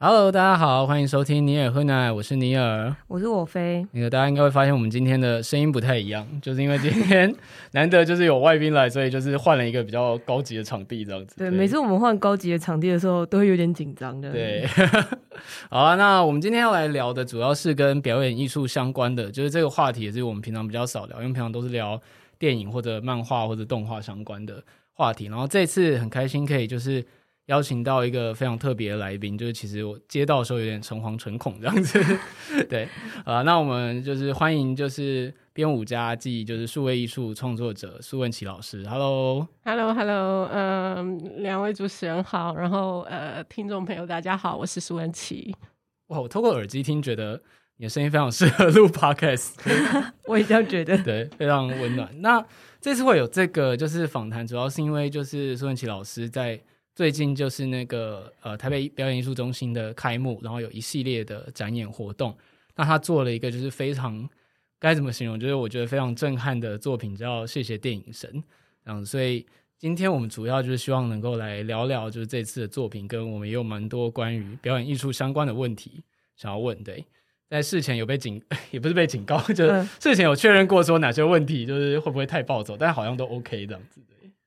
Hello，大家好，欢迎收听尼尔喝奶，我是尼尔，我是我飞。那个大家应该会发现我们今天的声音不太一样，就是因为今天 难得就是有外宾来，所以就是换了一个比较高级的场地这样子。对，对每次我们换高级的场地的时候，都会有点紧张的。对，好啊，那我们今天要来聊的主要是跟表演艺术相关的，就是这个话题也是我们平常比较少聊，因为平常都是聊电影或者漫画或者动画相关的话题。然后这次很开心可以就是。邀请到一个非常特别的来宾，就是其实我接到的时候有点诚惶诚恐这样子，对啊、呃，那我们就是欢迎就是编舞家暨就是数位艺术创作者苏文琪老师，Hello，Hello，Hello，嗯，两位主持人好，然后呃，听众朋友大家好，我是苏文琪。哇，我透过耳机听，觉得你的声音非常适合录 Podcast，我也这样觉得，对，非常温暖。那这次会有这个就是访谈，主要是因为就是苏文琪老师在。最近就是那个呃台北表演艺术中心的开幕，然后有一系列的展演活动。那他做了一个就是非常该怎么形容，就是我觉得非常震撼的作品，叫《谢谢电影神》。嗯，所以今天我们主要就是希望能够来聊聊，就是这次的作品，跟我们也有蛮多关于表演艺术相关的问题想要问。对，在事前有被警，也不是被警告，就是事前有确认过说哪些问题就是会不会太暴走，但好像都 OK 这样子。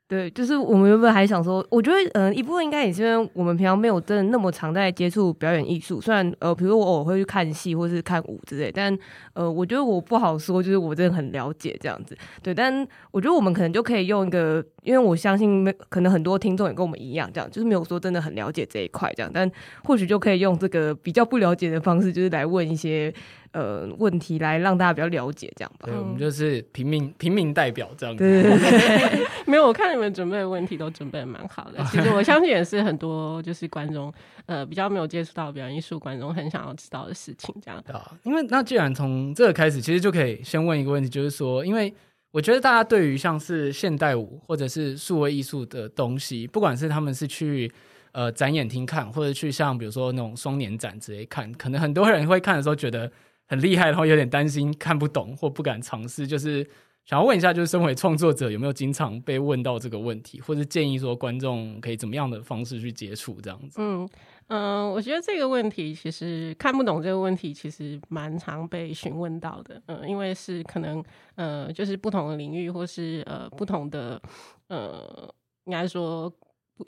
对，就是我们原本还想说，我觉得，嗯、一部分应该也是因为我们平常没有真的那么常在接触表演艺术。虽然，呃，比如说我偶尔会去看戏或是看舞之类，但，呃，我觉得我不好说，就是我真的很了解这样子。对，但我觉得我们可能就可以用一个，因为我相信没可能很多听众也跟我们一样，这样就是没有说真的很了解这一块这样，但或许就可以用这个比较不了解的方式，就是来问一些。呃，问题来让大家比较了解，这样吧。对，我们就是平民平民代表这样子。对，对，对，没有，我看你们准备的问题都准备的蛮好的。其实我相信也是很多就是观众，呃，比较没有接触到表演艺术观众很想要知道的事情，这样。对啊，因为那既然从这个开始，其实就可以先问一个问题，就是说，因为我觉得大家对于像是现代舞或者是数位艺术的东西，不管是他们是去呃展演厅看，或者去像比如说那种双年展之类看，可能很多人会看的时候觉得。很厉害，然后有点担心看不懂或不敢尝试，就是想要问一下，就是身为创作者有没有经常被问到这个问题，或者建议说观众可以怎么样的方式去接触这样子？嗯嗯、我觉得这个问题其实看不懂这个问题其实蛮常被询问到的，嗯、因为是可能呃就是不同的领域或是呃不同的呃应该说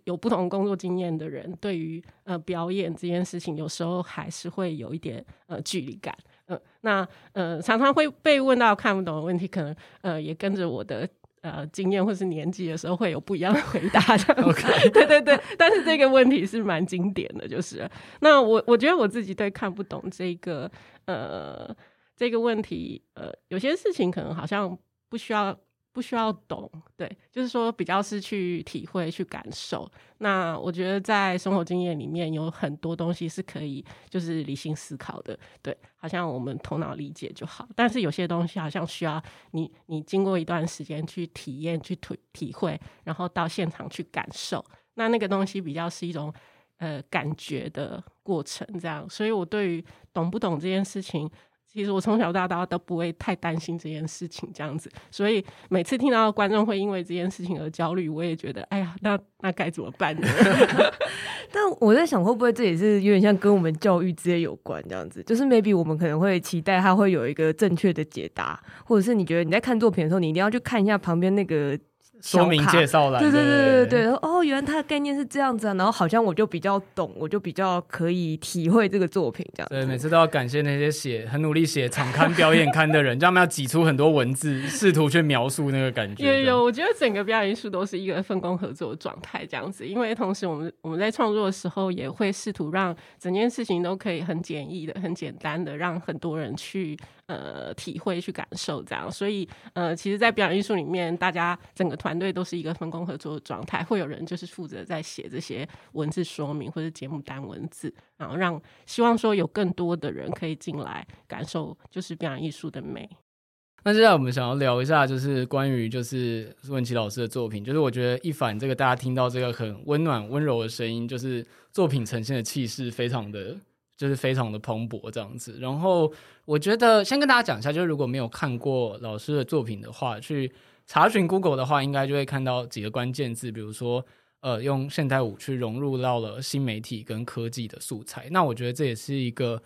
有不同工作经验的人，对于呃表演这件事情，有时候还是会有一点呃距离感。呃，那呃，常常会被问到看不懂的问题，可能呃，也跟着我的呃经验或是年纪的时候，会有不一样的回答。对对对。但是这个问题是蛮经典的，就是那我我觉得我自己对看不懂这个呃这个问题，呃，有些事情可能好像不需要。不需要懂，对，就是说比较是去体会、去感受。那我觉得在生活经验里面有很多东西是可以就是理性思考的，对，好像我们头脑理解就好。但是有些东西好像需要你，你经过一段时间去体验、去体体会，然后到现场去感受。那那个东西比较是一种呃感觉的过程，这样。所以我对于懂不懂这件事情。其实我从小到大都不会太担心这件事情，这样子，所以每次听到观众会因为这件事情而焦虑，我也觉得，哎呀，那那该怎么办呢？但我在想，会不会这也是有点像跟我们教育之类有关，这样子，就是 maybe 我们可能会期待他会有一个正确的解答，或者是你觉得你在看作品的时候，你一定要去看一下旁边那个说明介绍来，对对对对对，哦，原来它的概念是这样子啊，然后好像我就比较懂，我就比较可以体会这个作品这样。对，每次都要感谢那些写很努力写场刊表演刊的人，叫他们要挤出很多文字，试图去描述那个感觉。有有，我觉得整个表演艺术都是一个分工合作的状态这样子，因为同时我们我们在创作的时候也会试图让整件事情都可以很简易的、很简单的让很多人去。呃，体会去感受这样，所以呃，其实，在表演艺术里面，大家整个团团队都是一个分工合作的状态，会有人就是负责在写这些文字说明或者节目单文字，然后让希望说有更多的人可以进来感受，就是表演艺术的美。那现在我们想要聊一下，就是关于就是苏文綺老师的作品，就是我觉得一凡这个大家听到这个很温暖温柔的声音，就是作品呈现的气势非常的。就是非常的蓬勃这样子，然后我觉得先跟大家讲一下，就是如果没有看过老师的作品的话，去查询 Google 的话，应该就会看到几个关键字，比如说呃，用现代舞去融入到了新媒体跟科技的素材。那我觉得这也是一个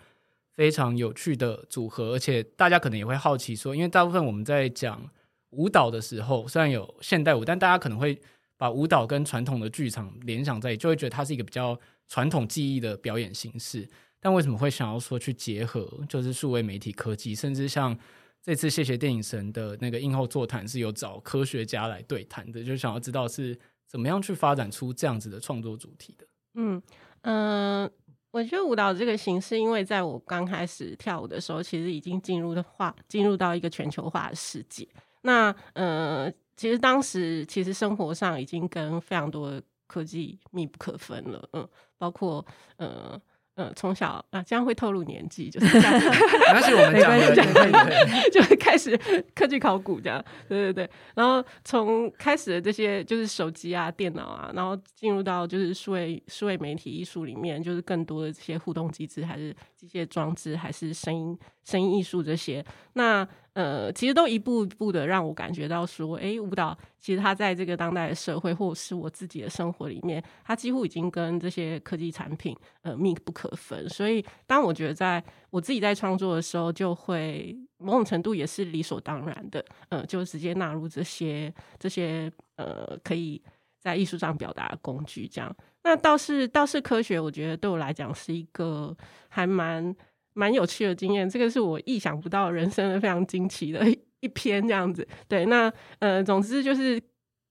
非常有趣的组合，而且大家可能也会好奇说，因为大部分我们在讲舞蹈的时候，虽然有现代舞，但大家可能会把舞蹈跟传统的剧场联想在一起，就会觉得它是一个比较传统技艺的表演形式。但为什么会想要说去结合，就是数位媒体科技，甚至像这次谢谢电影神的那个映后座谈是有找科学家来对谈的，就想要知道是怎么样去发展出这样子的创作主题的。嗯嗯、我觉得舞蹈这个形式，因为在我刚开始跳舞的时候，其实已经进入的话，进入到一个全球化的世界。那呃，其实当时其实生活上已经跟非常多的科技密不可分了，嗯，包括呃。嗯，从小啊，这样会透露年纪，就是这样。没关系，我们讲的就会开始科技考古这样，对对对。然后从开始的这些就是手机啊、电脑啊，然后进入到就是数位数位媒体艺术里面，就是更多的这些互动机制，还是机械装置，还是声音声音艺术这些。那呃，其实都一步一步的让我感觉到说，哎，舞蹈其实它在这个当代的社会，或者是我自己的生活里面，它几乎已经跟这些科技产品呃密不可分。所以，当我觉得在我自己在创作的时候，就会某种程度也是理所当然的，呃，就直接纳入这些这些呃可以在艺术上表达的工具。这样，那倒是倒是科学，我觉得对我来讲是一个还蛮。蛮有趣的经验，这个是我意想不到人生的非常惊奇的一篇这样子。对，那呃，总之就是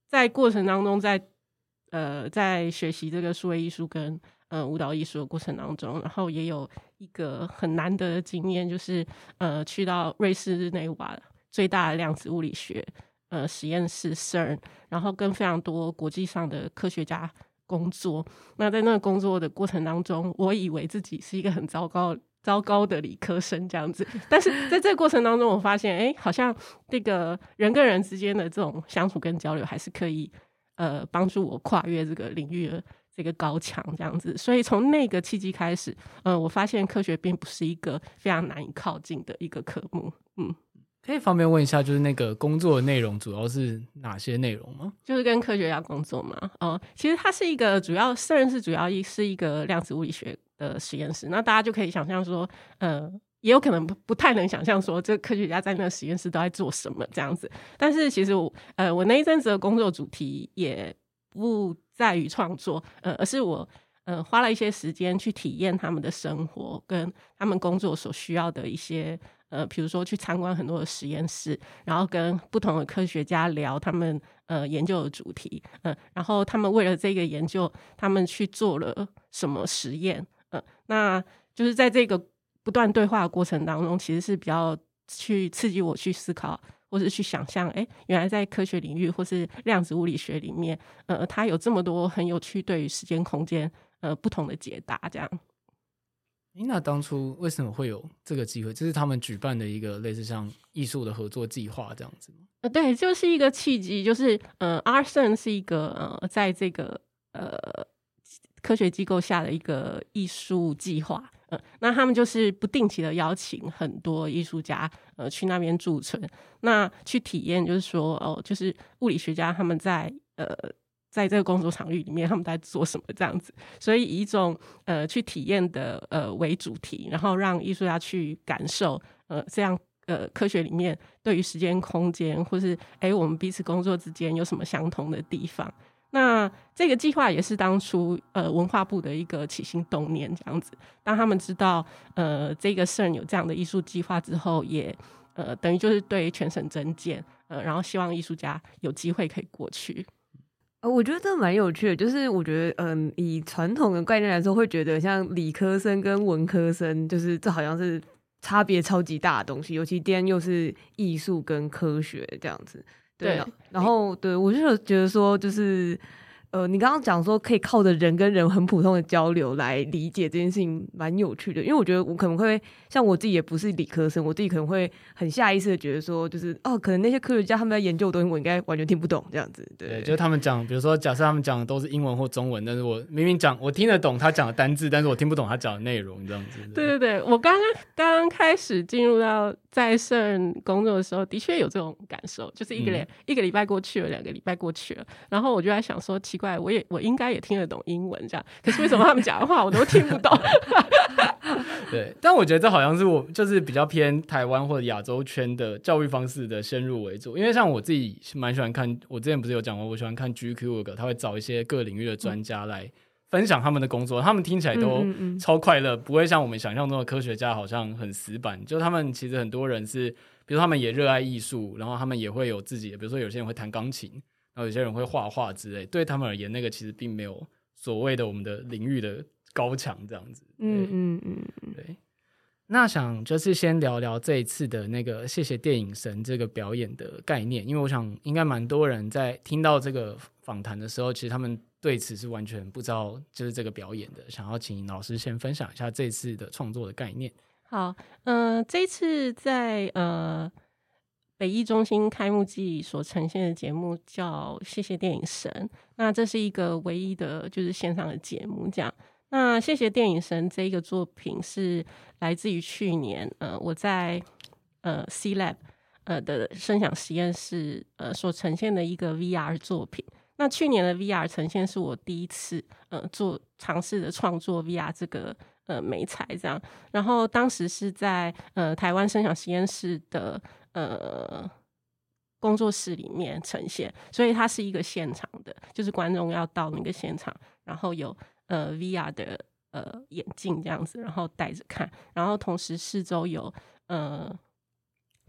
在过程当中在，在呃在学习这个数位艺术跟呃舞蹈艺术的过程当中，然后也有一个很难得的经验，就是呃去到瑞士日内瓦最大的量子物理学呃实验室 CERN，然后跟非常多国际上的科学家工作。那在那个工作的过程当中，我以为自己是一个很糟糕。糟糕的理科生这样子，但是在这个过程当中，我发现，哎、好像这个人跟人之间的这种相处跟交流，还是可以呃帮助我跨越这个领域的这个高墙这样子。所以从那个契机开始，嗯、呃，我发现科学并不是一个非常难以靠近的一个科目。嗯，可以方便问一下，就是那个工作的内容主要是哪些内容吗？就是跟科学家工作嘛。哦、其实它是一个主要，虽然是主要一是一个量子物理学。的实验室，那大家就可以想象说，呃，也有可能不不太能想象说，这科学家在那个实验室都在做什么这样子。但是其实，呃，我那一阵子的工作主题也不在于创作，呃，而是我，呃，花了一些时间去体验他们的生活跟他们工作所需要的一些，呃，比如说去参观很多的实验室，然后跟不同的科学家聊他们呃研究的主题，嗯、呃，然后他们为了这个研究，他们去做了什么实验。嗯、呃，那就是在这个不断对话的过程当中，其实是比较去刺激我去思考，或是去想象，哎，原来在科学领域或是量子物理学里面，呃，它有这么多很有趣对于时间空间呃不同的解答，这样。那当初为什么会有这个机会？这是他们举办的一个类似像艺术的合作计划这样子吗？呃，对，就是一个契机，就是呃，ArtCERN 是一个呃，在这个呃。科学机构下的一个艺术计划，呃，那他们就是不定期的邀请很多艺术家，呃，去那边驻村，那去体验，就是说，哦，就是物理学家他们在呃，在这个工作场域里面，他们在做什么这样子，所以以一种呃去体验的呃为主题，然后让艺术家去感受，呃，这样呃科学里面对于时间、空间，或是哎我们彼此工作之间有什么相同的地方。那这个计划也是当初呃文化部的一个起心动念，这样子。当他们知道呃这个 CERN 有这样的艺术计划之后，也呃等于就是对全省增建，呃，然后希望艺术家有机会可以过去。呃，我觉得这蛮有趣的，就是我觉得嗯，以传统的概念来说，会觉得像理科生跟文科生，就是这好像是差别超级大的东西，尤其今天又是艺术跟科学这样子。对，对，然后对我就觉得说，就是。呃，你刚刚讲说可以靠着人跟人很普通的交流来理解这件事情，蛮有趣的。因为我觉得我可能会像我自己也不是理科生，我自己可能会很下意识的觉得说，就是哦，可能那些科学家他们在研究的东西，我应该完全听不懂这样子。对，对就是他们讲，比如说假设他们讲的都是英文或中文，但是我明明讲我听得懂他讲的单字，但是我听不懂他讲的内容这样子。对对对，我刚刚刚刚开始进入到在 CERN 工作的时候，的确有这种感受，就是一个礼、嗯、一个礼拜过去了，两个礼拜过去了，然后我就在想说，奇怪，我也我应该也听得懂英文这样，可是为什么他们讲的话我都听不懂？对，但我觉得这好像是我就是比较偏台湾或者亚洲圈的教育方式的深入为主，因为像我自己蛮喜欢看，我之前不是有讲过，我喜欢看 GQ 的，他会找一些各领域的专家来分享他们的工作，他们听起来都超快乐，不会像我们想象中的科学家好像很死板，就他们其实很多人是，比如他们也热爱艺术，然后他们也会有自己的，比如说有些人会弹钢琴。然后有些人会画画之类，对他们而言，那个其实并没有所谓的我们的领域的高强这样子。嗯嗯嗯，对。那想就是先聊聊这一次的那个“谢谢电影神”这个表演的概念，因为我想应该蛮多人在听到这个访谈的时候，其实他们对此是完全不知道就是这个表演的。想要请老师先分享一下这次的创作的概念。好，嗯、呃，这一次在呃。北艺中心开幕季所呈现的节目叫《谢谢电影神》，那这是一个唯一的就是线上的节目。这样，那《谢谢电影神》这一个作品是来自于去年呃我在呃 C Lab 呃的声响实验室呃所呈现的一个 VR 作品。那去年的 VR 呈现是我第一次呃做尝试的创作 VR 这个呃美材这样，然后当时是在呃台湾声响实验室的。呃，工作室里面呈现，所以它是一个现场的，就是观众要到那个现场，然后有呃 VR 的呃眼镜这样子，然后戴着看，然后同时四周有呃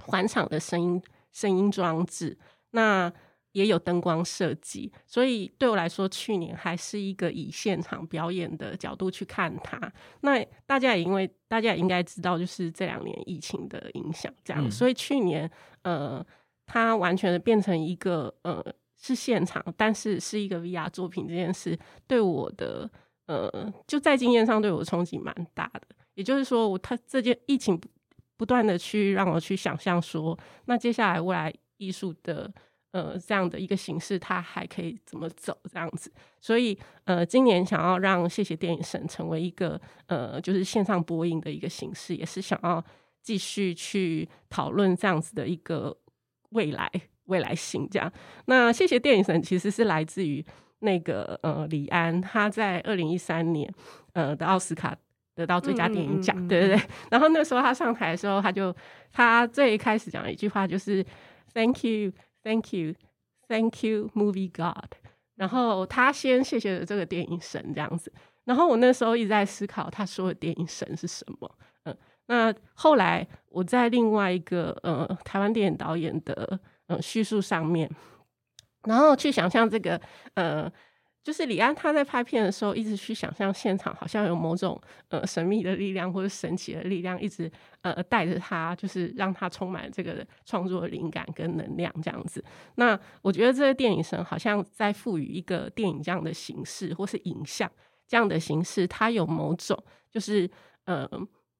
环场的声音声音装置，那也有灯光设计，所以对我来说，去年还是一个以现场表演的角度去看它。那大家也因为。大家也应该知道，就是这两年疫情的影响，这样，嗯、所以去年，呃，它完全的变成一个，呃，是现场，但是是一个 VR 作品这件事，对我的，呃，就在经验上对我的冲击蛮大的。也就是说，我它这件疫情不断的去让我去想象说，那接下来未来艺术的。呃，这样的一个形式，它还可以怎么走？这样子，所以呃，今年想要让谢谢电影神成为一个呃，就是线上播映的一个形式，也是想要继续去讨论这样子的一个未来未来性。这样，那谢谢电影神其实是来自于那个呃李安，他在二零一三年呃的奥斯卡得到最佳电影奖，嗯嗯嗯嗯对对对。然后那时候他上台的时候，他就他最开始讲的一句话就是 “Thank you”。Thank you, thank you, movie God。然后他先谢谢了这个电影神这样子。然后我那时候一直在思考，他说的电影神是什么？嗯，那后来我在另外一个呃台湾电影导演的呃叙述上面，然后去想象这个呃。就是李安他在拍片的时候，一直去想象现场好像有某种呃神秘的力量或者神奇的力量，一直呃带着他，就是让他充满这个创作灵感跟能量这样子。那我觉得这个电影神好像在赋予一个电影这样的形式，或是影像这样的形式，它有某种就是呃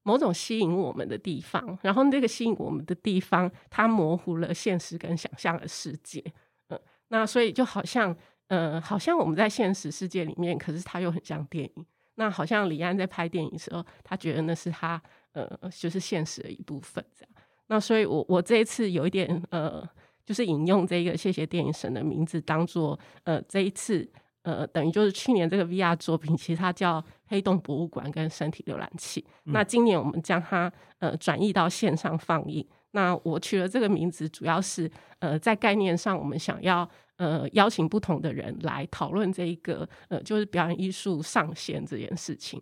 某种吸引我们的地方。然后那个吸引我们的地方，它模糊了现实跟想象的世界。嗯，那所以就好像。呃，好像我们在现实世界里面，可是它又很像电影。那好像李安在拍电影的时候，他觉得那是他呃，就是现实的一部分这样。那所以我，我我这一次有一点呃，就是引用这个谢谢电影神的名字，当做呃这一次呃，等于就是去年这个 VR 作品，其实它叫黑洞博物馆跟身体浏览器。嗯、那今年我们将它呃转移到线上放映。那我取了这个名字，主要是呃，在概念上，我们想要呃邀请不同的人来讨论这一个呃，就是表演艺术上线这件事情。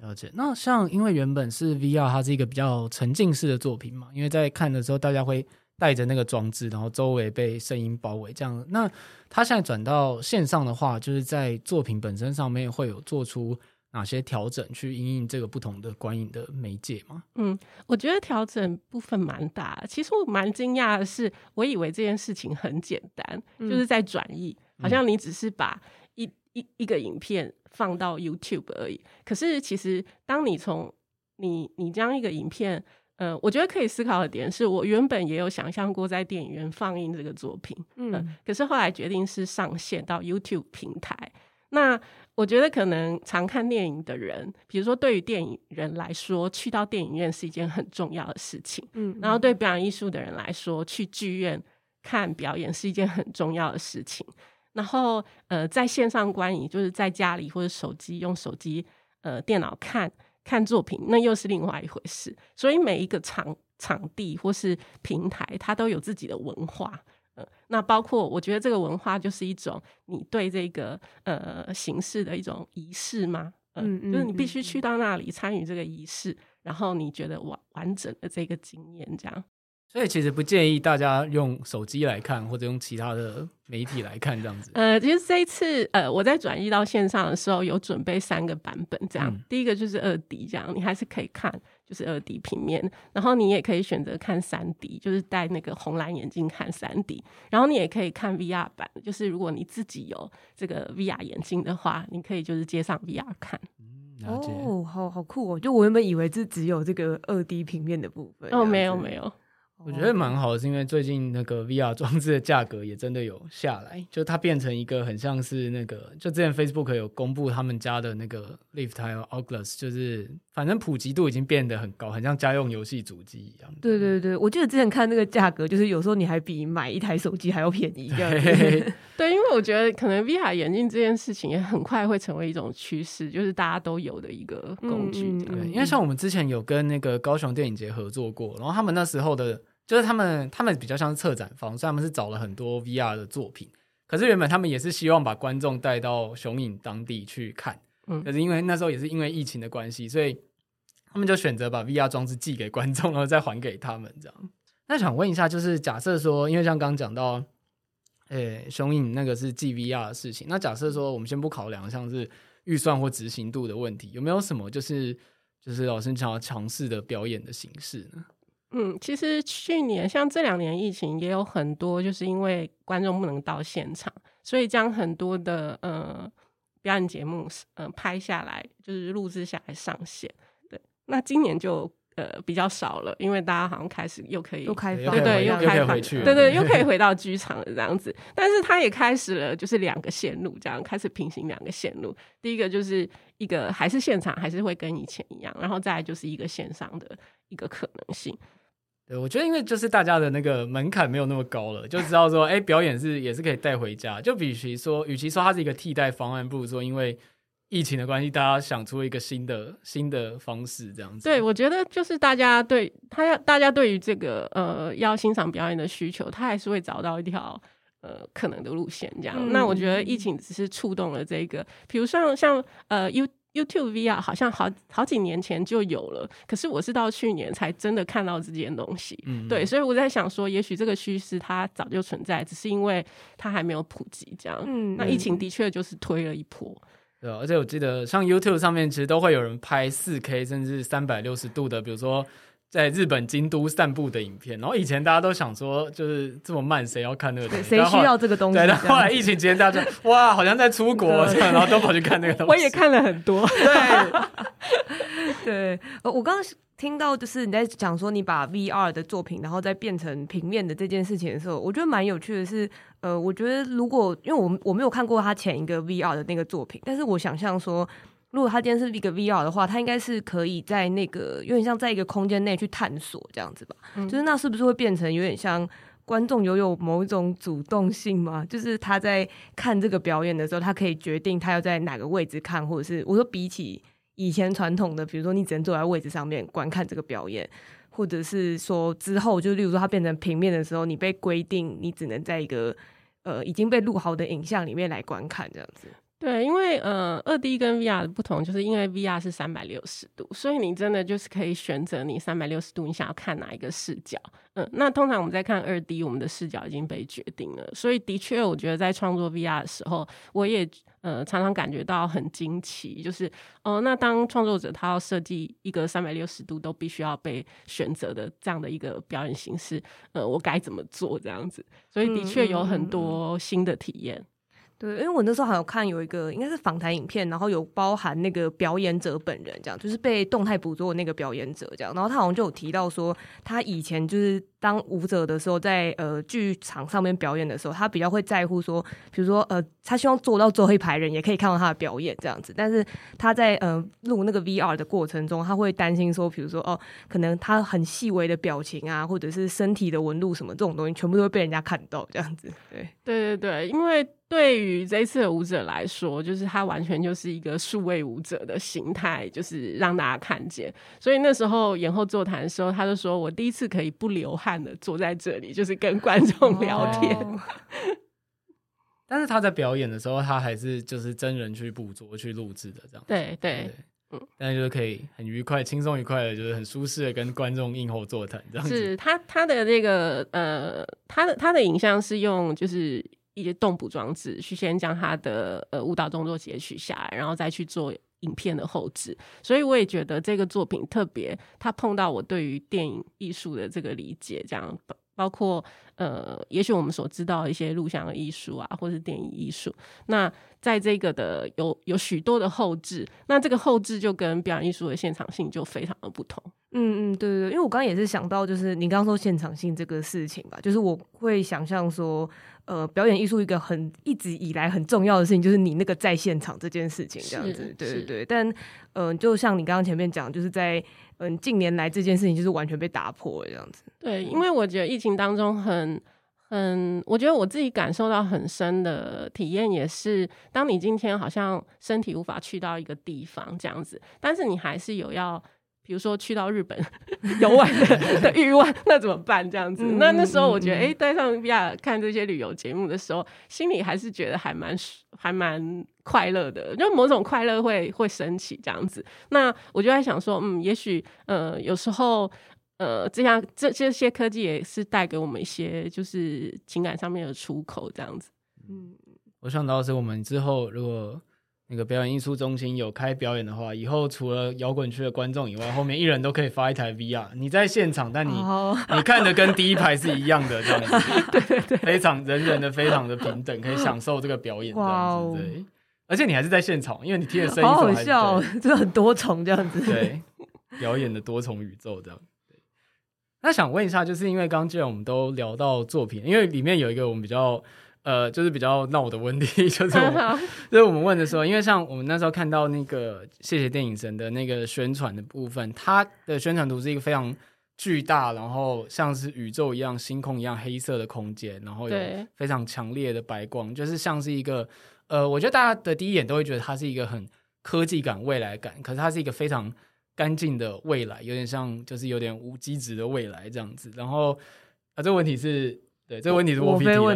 了解。那像因为原本是 VR，它是一个比较沉浸式的作品嘛，因为在看的时候，大家会带着那个装置，然后周围被声音包围，这样。那它现在转到线上的话，就是在作品本身上面会有做出。哪些调整去因应这个不同的观影的媒介吗？嗯，我觉得调整部分蛮大。其实我蛮惊讶的是，我以为这件事情很简单，嗯、就是在转译，好像你只是把一一一个影片放到 YouTube 而已。可是其实，当你从你你将一个影片，呃，我觉得可以思考的点是，我原本也有想象过在电影院放映这个作品，嗯、呃，可是后来决定是上线到 YouTube 平台。那我觉得可能常看电影的人，比如说对于电影人来说，去到电影院是一件很重要的事情。嗯，然后对表演艺术的人来说，去剧院看表演是一件很重要的事情。然后呃，在线上观影，就是在家里或者手机用手机呃电脑看看作品，那又是另外一回事。所以每一个场场地或是平台，它都有自己的文化。那包括，我觉得这个文化就是一种你对这个呃形式的一种仪式吗？呃、嗯，嗯，就是你必须去到那里参与这个仪式，然后你觉得完完整的这个经验这样。所以其实不建议大家用手机来看，或者用其他的媒体来看这样子。呃，其实这一次呃我在转移到线上的时候，有准备三个版本这样。嗯、第一个就是二 D 这样，你还是可以看。就是二 D 平面，然后你也可以选择看三 D，就是戴那个红蓝眼镜看三 D，然后你也可以看 VR 版，就是如果你自己有这个 VR 眼镜的话，你可以就是接上 VR 看。哦，好好酷哦！就我原本以为是只有这个二 D 平面的部分。哦，没有没有。我觉得蛮好的，是因为最近那个 VR 装置的价格也真的有下来，就它变成一个很像是那个，就之前 Facebook 有公布他们家的那个 Lift 还有 Oculus，就是反正普及度已经变得很高，很像家用游戏主机一样。对对对，我记得之前看那个价格，就是有时候你还比买一台手机还要便宜。对，对，因为我觉得可能 VR 眼镜这件事情也很快会成为一种趋势，就是大家都有的一个工具。对，因为像我们之前有跟那个高雄电影节合作过，然后他们那时候的。就是他们，他们比较像是策展方，所以他们是找了很多 VR 的作品。可是原本他们也是希望把观众带到雄影当地去看，嗯，可是因为那时候也是因为疫情的关系，所以他们就选择把 VR 装置寄给观众，然后再还给他们这样。那想问一下，就是假设说，因为像刚刚讲到，诶、欸，雄影那个是寄 VR 的事情，那假设说我们先不考量像是预算或执行度的问题，有没有什么就是就是老师想要尝试的表演的形式呢？嗯，其实去年像这两年疫情也有很多，就是因为观众不能到现场，所以将很多的呃表演节目呃拍下来，就是录制下来上线。对，那今年就呃比较少了，因为大家好像开始又可以又开放，对对，又开放，对对，又可以回 到剧场了这样子。但是它也开始了，就是两个线路这样开始平行两个线路。第一个就是一个还是现场，还是会跟以前一样，然后再来就是一个线上的一个可能性。对，我觉得因为就是大家的那个门槛没有那么高了，就知道说，哎，表演是也是可以带回家。就比起说，与其说它是一个替代方案，不如说因为疫情的关系，大家想出一个新的新的方式这样子。对，我觉得就是大家对他要大家对于这个呃要欣赏表演的需求，他还是会找到一条呃可能的路线这样。嗯、那我觉得疫情只是触动了这个，比如像像呃 U。YouTube VR 好像好好几年前就有了，可是我是到去年才真的看到这件东西。嗯，对，所以我在想说，也许这个趋势它早就存在，只是因为它还没有普及这样。嗯，那疫情的确就是推了一波。对，而且我记得像 YouTube 上面其实都会有人拍四 K 甚至三百六十度的，比如说。在日本京都散步的影片，然后以前大家都想说，就是这么慢，谁要看那个东西？谁需要这个东西？对，但后来疫情期间，大家就哇，好像在出国这样，然后都跑去看那个东西。我也看了很多。对，对，我刚刚听到就是你在讲说你把 VR 的作品，然后再变成平面的这件事情的时候，我觉得蛮有趣的是，呃，我觉得如果因为我我没有看过他前一个 VR 的那个作品，但是我想象说。如果他今天是一个 VR 的话，他应该是可以在那个有点像在一个空间内去探索这样子吧？嗯、就是那是不是会变成有点像观众有有某一种主动性吗？就是他在看这个表演的时候，他可以决定他要在哪个位置看，或者是我说比起以前传统的，比如说你只能坐在位置上面观看这个表演。或者是说之后，就例如说它变成平面的时候，你被规定你只能在一个呃已经被录好的影像里面来观看这样子。对，因为呃，二 D 跟 VR 的不同，就是因为 VR 是三百六十度，所以你真的就是可以选择你三百六十度你想要看哪一个视角。嗯，那通常我们在看二 D，我们的视角已经被决定了，所以的确，我觉得在创作 VR 的时候，我也呃常常感觉到很惊奇，就是哦、呃，那当创作者他要设计一个三百六十度都必须要被选择的这样的一个表演形式，呃，我该怎么做这样子？所以的确有很多新的体验。嗯嗯嗯对，因为我那时候好像看有一个应该是访谈影片，然后有包含那个表演者本人，这样就是被动态捕捉那个表演者这样，然后他好像就有提到说，他以前就是当舞者的时候在，呃剧场上面表演的时候，他比较会在乎说，比如说呃，他希望坐到最后一排人也可以看到他的表演这样子，但是他在呃录那个 VR 的过程中，他会担心说，比如说哦，可能他很细微的表情啊，或者是身体的纹路什么这种东西，全部都会被人家看到这样子。对，对对对，因为。对于这一次的舞者来说，就是他完全就是一个数位舞者的形态，就是让大家看见。所以那时候演后座谈的时候，他就说：“我第一次可以不流汗的坐在这里，就是跟观众聊天。哦 ”但是他在表演的时候，他还是就是真人去捕捉、去录制的这样。对对，嗯，但是就是可以很愉快、轻松愉快的，就是很舒适的跟观众映后座谈这样子。是他他的那个呃，他的他的影像是用就是。一些动捕装置去先将他的呃舞蹈动作截取下来，然后再去做影片的后置。所以我也觉得这个作品特别，它碰到我对于电影艺术的这个理解，这样包括呃，也许我们所知道一些录像的艺术啊，或是电影艺术。那在这个的有有许多的后置，那这个后置就跟表演艺术的现场性就非常的不同。嗯嗯，对对对，因为我刚刚也是想到，就是你刚刚说现场性这个事情吧，就是我会想象说。呃，表演艺术一个很一直以来很重要的事情，就是你那个在现场这件事情，这样子，对对对。但，嗯、呃，就像你刚刚前面讲，就是在嗯、呃、近年来这件事情就是完全被打破了这样子。对，因为我觉得疫情当中很很，我觉得我自己感受到很深的体验，也是当你今天好像身体无法去到一个地方这样子，但是你还是有要。比如说去到日本游玩的的欲望，那怎么办？这样子，那那时候我觉得，哎、欸，戴上 VR 看这些旅游节目的时候，心里还是觉得还蛮还蛮快乐的，就某种快乐会会升起这样子。那我就在想说，嗯，也许呃，有时候呃，这样这这些科技也是带给我们一些就是情感上面的出口这样子。嗯，我想到是我们之后如果。那个表演艺术中心有开表演的话，以后除了摇滚区的观众以外，后面一人都可以发一台 VR。你在现场，但你、oh. 你看的跟第一排是一样的，这样子，对对对，非常人人的非常的平等，可以享受这个表演这样子。对，而且你还是在现场，因为你听的声音好好笑，就很多重这样子。对，表演的多重宇宙这样。那想问一下，就是因为刚刚既然我们都聊到作品，因为里面有一个我们比较。呃，就是比较闹的问题，就是就是我们问的时候，因为像我们那时候看到那个《谢谢电影神》的那个宣传的部分，它的宣传图是一个非常巨大，然后像是宇宙一样、星空一样黑色的空间，然后有非常强烈的白光，就是像是一个呃，我觉得大家的第一眼都会觉得它是一个很科技感、未来感，可是它是一个非常干净的未来，有点像就是有点无机质的未来这样子。然后啊，这个问题是。对，这个问题是我提的，我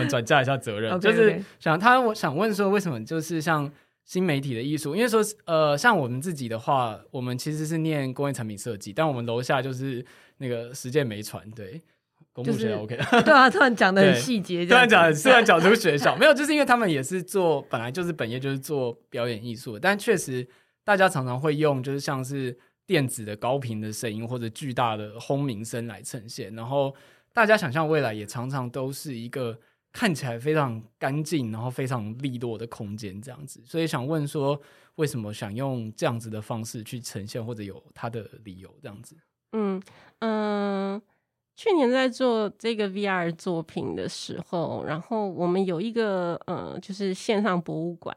们转嫁一下责任。okay, okay. 就是想他，我想问说，为什么就是像新媒体的艺术？因为说，呃，像我们自己的话，我们其实是念工业产品设计，但我们楼下就是那个实践媒传，对，公务学 OK。对啊，突然讲的很细节，突然讲，突然讲出学校没有，就是因为他们也是做，本来就是本业就是做表演艺术，但确实大家常常会用，就是像是电子的高频的声音或者巨大的轰鸣声来呈现，然后。大家想象未来也常常都是一个看起来非常干净，然后非常利落的空间这样子，所以想问说，为什么想用这样子的方式去呈现，或者有它的理由这样子？嗯嗯、去年在做这个 VR 作品的时候，然后我们有一个呃，就是线上博物馆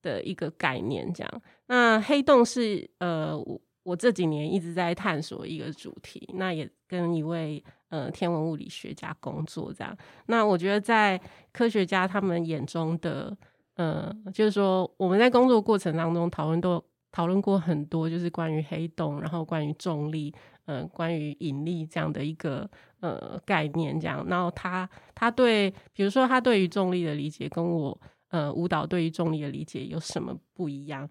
的一个概念，这样。那黑洞是呃，我我这几年一直在探索一个主题，那也跟一位。呃，天文物理学家工作这样，那我觉得在科学家他们眼中的，呃，就是说我们在工作过程当中讨论都讨论过很多，就是关于黑洞，然后关于重力，呃，关于引力这样的一个呃概念，这样。然后他他对，比如说他对于重力的理解，跟我呃舞蹈对于重力的理解有什么不一样？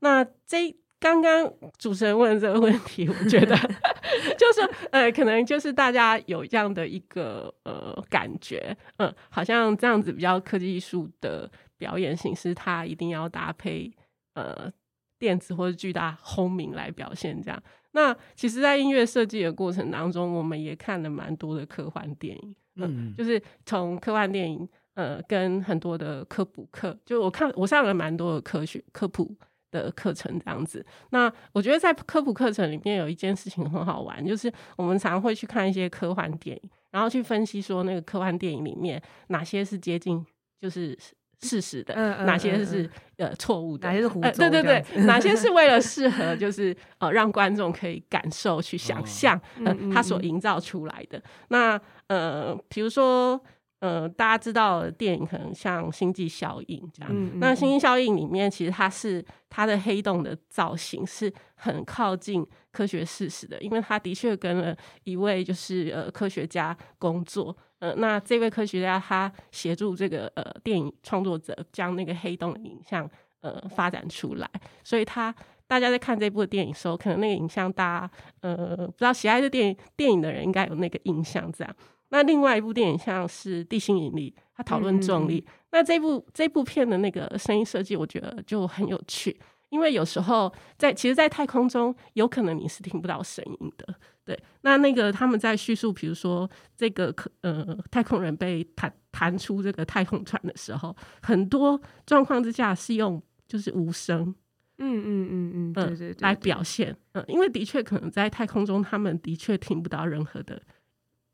那这刚刚主持人问的这个问题，我觉得 就是呃，可能就是大家有这样的一个呃感觉，嗯、呃，好像这样子比较科技艺术的表演形式，它一定要搭配呃。电子或者巨大轰鸣来表现这样，那其实，在音乐设计的过程当中，我们也看了蛮多的科幻电影，嗯，就是从科幻电影，呃，跟很多的科普课，就我看我上了蛮多的科学科普的课程这样子。那我觉得在科普课程里面有一件事情很好玩，就是我们常会去看一些科幻电影，然后去分析说那个科幻电影里面哪些是接近，就是。事实的，嗯嗯、哪些是、嗯嗯、呃错误的，哪些是胡诌、呃？对对对，哪些是为了适 合，就是呃让观众可以感受去想象，呃他所营造出来的。那呃，比如说呃，大家知道的电影可能像《星际效应》这样，嗯嗯、那《星际效应》里面其实它是它的黑洞的造型是很靠近科学事实的，因为他的确跟了一位就是呃科学家工作。呃，那这位科学家他协助这个呃电影创作者将那个黑洞的影像呃发展出来，所以他大家在看这部电影的时候，可能那个影像大家呃不知道喜爱这电影电影的人应该有那个印象这样。那另外一部电影像是《地心引力》，它讨论重力。嗯、那这部这部片的那个声音设计，我觉得就很有趣，因为有时候在其实，在太空中有可能你是听不到声音的。对，那那个他们在叙述，比如说这个呃太空人被弹弹出这个太空船的时候，很多状况之下是用就是无声，嗯嗯嗯嗯，对对对，来表现，嗯，因为的确可能在太空中，他们的确听不到任何的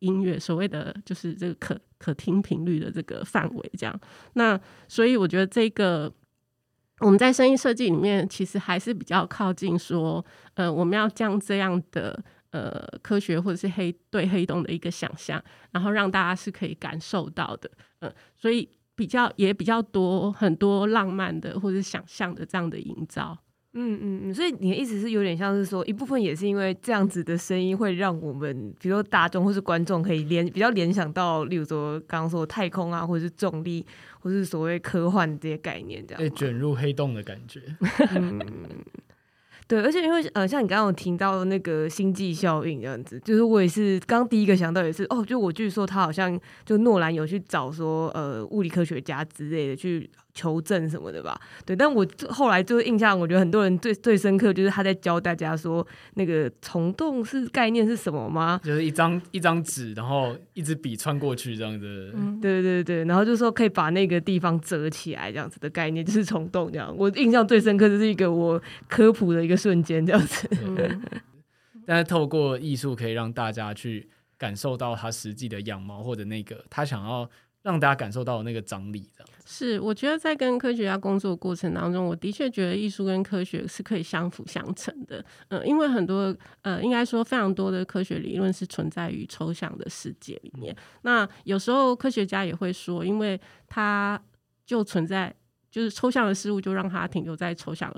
音乐，所谓的就是这个可可听频率的这个范围这样。那所以我觉得这个我们在声音设计里面，其实还是比较靠近说，呃，我们要将这样的。呃，科学或者是黑对黑洞的一个想象，然后让大家是可以感受到的，嗯、呃，所以比较也比较多很多浪漫的或者想象的这样的营造，嗯嗯嗯，所以你的意思是有点像是说，一部分也是因为这样子的声音会让我们，比如说大众或是观众可以联比较联想到，例如说刚刚说太空啊，或者是重力，或是所谓科幻这些概念，这样被卷入黑洞的感觉。嗯对，而且因为呃，像你刚刚有听到那个星际效应这样子，就是我也是刚第一个想到也是哦，就我据说他好像就诺兰有去找说呃物理科学家之类的去。求证什么的吧，对，但我后来就印象，我觉得很多人最最深刻就是他在教大家说那个虫洞是概念是什么吗？就是一张一张纸，然后一支笔穿过去这样子。嗯，对对对，然后就说可以把那个地方折起来，这样子的概念就是虫洞这样。我印象最深刻就是一个我科普的一个瞬间这样子。嗯，但是透过艺术可以让大家去感受到它实际的样貌，或者那个他想要。让大家感受到那个张力，这样是。我觉得在跟科学家工作过程当中，我的确觉得艺术跟科学是可以相辅相成的。嗯，因为很多呃，应该说非常多的科学理论是存在于抽象的世界里面。那有时候科学家也会说，因为它就存在，就是抽象的事物就让它停留在抽象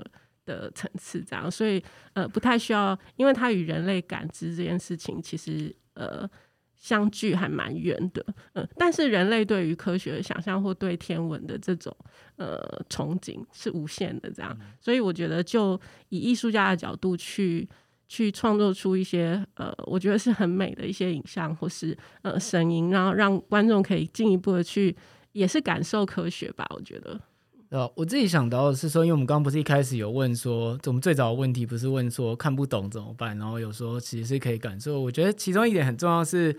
的层次，这样，所以呃，不太需要，因为它与人类感知这件事情，其实呃。相距还蛮远的，嗯，但是人类对于科学的想象或对天文的这种呃憧憬是无限的，这样，所以我觉得就以艺术家的角度去去创作出一些呃，我觉得是很美的一些影像或是呃声音，然后让观众可以进一步的去也是感受科学吧，我觉得。呃，我自己想到的是说，因为我们刚刚不是一开始有问说，我们最早的问题不是问说看不懂怎么办，然后有说其实是可以感受。我觉得其中一点很重要是，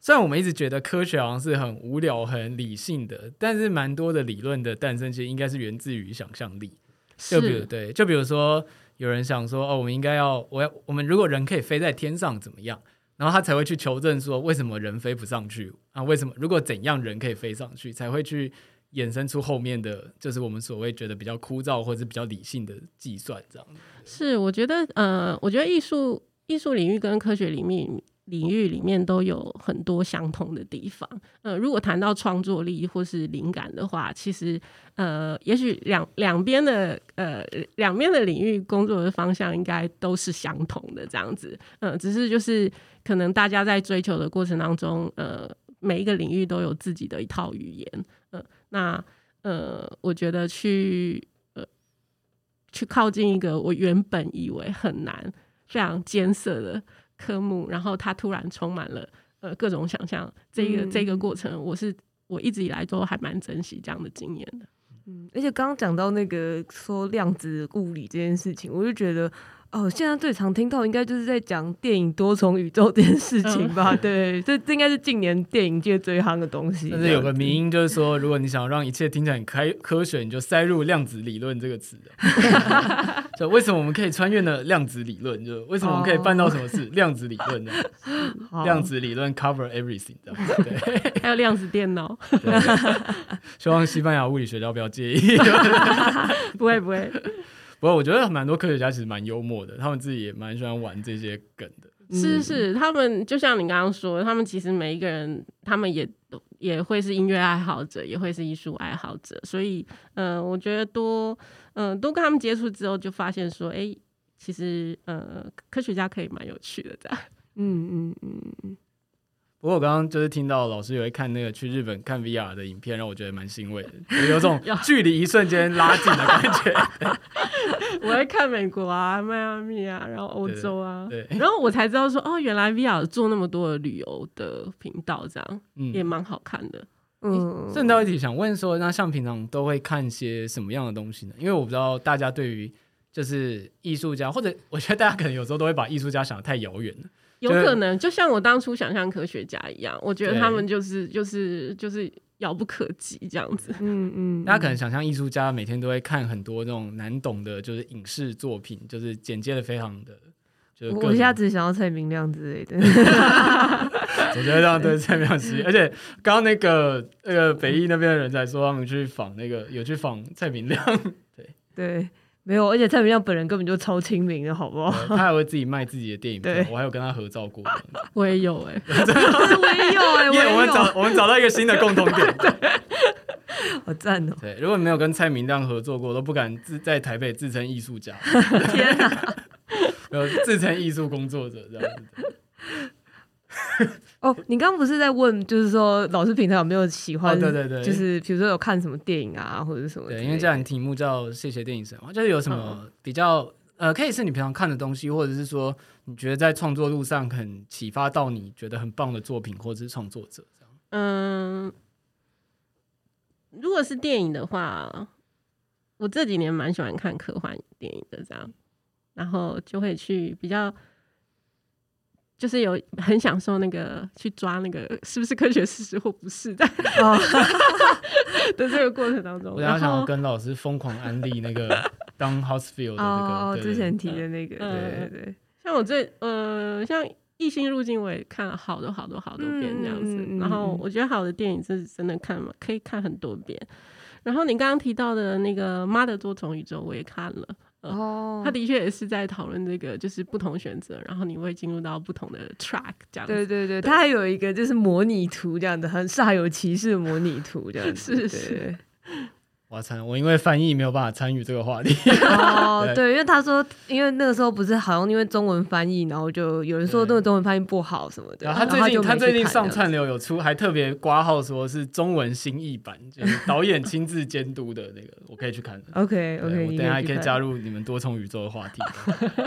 虽然我们一直觉得科学好像是很无聊、很理性的，但是蛮多的理论的诞生其实应该是源自于想象力。就比如对，就比如说有人想说，哦，我们应该要，我要，我们如果人可以飞在天上怎么样？然后他才会去求证说，为什么人飞不上去啊？为什么如果怎样人可以飞上去？才会去。衍生出后面的就是我们所谓觉得比较枯燥或者是比较理性的计算，这样。是，我觉得，呃，我觉得艺术艺术领域跟科学领域领域里面都有很多相同的地方。呃，如果谈到创作力或是灵感的话，其实呃，也许两两边的呃两边的领域工作的方向应该都是相同的这样子。呃，只是就是可能大家在追求的过程当中，呃，每一个领域都有自己的一套语言。呃，那呃，我觉得去呃去靠近一个我原本以为很难、非常艰涩的。科目，然后它突然充满了呃各种想象，这个、嗯、这个过程，我是我一直以来都还蛮珍惜这样的经验的。嗯，而且刚刚讲到那个说量子物理这件事情，我就觉得。哦，现在最常听到应该就是在讲电影多重宇宙这件事情吧？嗯、对，这这应该是近年电影界最夯的东西。但是有个迷因就是说，如果你想要让一切听起来很开科学，你就塞入量子理论这个词。就为什么我们可以穿越呢？量子理论就为什么我们可以办到什么事？哦、量子理论呢？量子理论 cover everything，这样对。还有量子电脑。希望西班牙物理学家不要介意。不会不会。不过我觉得蛮多科学家其实蛮幽默的，他们自己也蛮喜欢玩这些梗的。是是，他们就像你刚刚说，他们其实每一个人，他们也也会是音乐爱好者，也会是艺术爱好者。所以，嗯、呃，我觉得多，嗯、呃，多跟他们接触之后，就发现说，哎、欸，其实，呃，科学家可以蛮有趣的，这样。嗯嗯嗯嗯。不过我刚刚就是听到老师有会看那个去日本看 VR 的影片，让我觉得蛮欣慰的，有种 距离一瞬间拉近的感觉。我会看美国啊、迈阿密啊，然后欧洲啊，然后我才知道说，哦，原来 VR 做那么多的旅游的频道，这样、嗯、也蛮好看的。嗯，顺道一提，想问说，那像平常都会看些什么样的东西呢？因为我不知道大家对于就是艺术家，或者我觉得大家可能有时候都会把艺术家想的太遥远了。有可能就像我当初想象科学家一样，我觉得他们就是就是就是遥不可及这样子。嗯嗯，大家可能想象艺术家每天都会看很多那种难懂的，就是影视作品，就是剪接的非常的，就是我一下子想要蔡明亮之类的。我觉得这样对蔡明亮是，而且刚刚那个那个北艺那边的人才说他们去访那个有去访蔡明亮，对对。没有，而且蔡明亮本人根本就超亲民的，好不好？他还会自己卖自己的电影票，我还有跟他合照过。我也有哎、欸，我也有哎、我们找我们找到一个新的共同点，好赞哦！对，如果没有跟蔡明亮合作过，都不敢自在台北自称艺术家。天哪，没有自称艺术工作者这样子。哦，你刚刚不是在问，就是说老师平常有没有喜欢？对对对，就是比如说有看什么电影啊，或者什么？对，因为这样题目叫“谢谢电影神话”，就是有什么比较、嗯、呃，可以是你平常看的东西，或者是说你觉得在创作路上很启发到你觉得很棒的作品，或者是创作者这样。嗯，如果是电影的话，我这几年蛮喜欢看科幻电影的，这样，然后就会去比较。就是有很享受那个去抓那个是不是科学事实或不是的 的这个过程当中，我想要跟老师疯狂安利那个 Dawn Housefield 的那个哦，之前提的那个，对对对。像我最呃，像《异星入境》，我也看了好多好多好多遍这样子。然后我觉得好的电影是真的看嘛，可以看很多遍。然后你刚刚提到的那个《妈的多重宇宙》，我也看了。哦，他的确也是在讨论这个，就是不同选择，然后你会进入到不同的 track 这样子。对对对，他还有一个就是模拟图这样的，很煞有其事的模拟图这样子。是 是。我参！我因为翻译没有办法参与这个话题。哦，对，对，因为他说，因为那个时候不是好像因为中文翻译，然后就有人说那个中文翻译不好什么的。然后他最近他最近上串流有出，还特别挂号说是中文新译版，就是 导演亲自监督的那个，我可以去看。OK OK，我等下还可以加入你们多重宇宙的话题。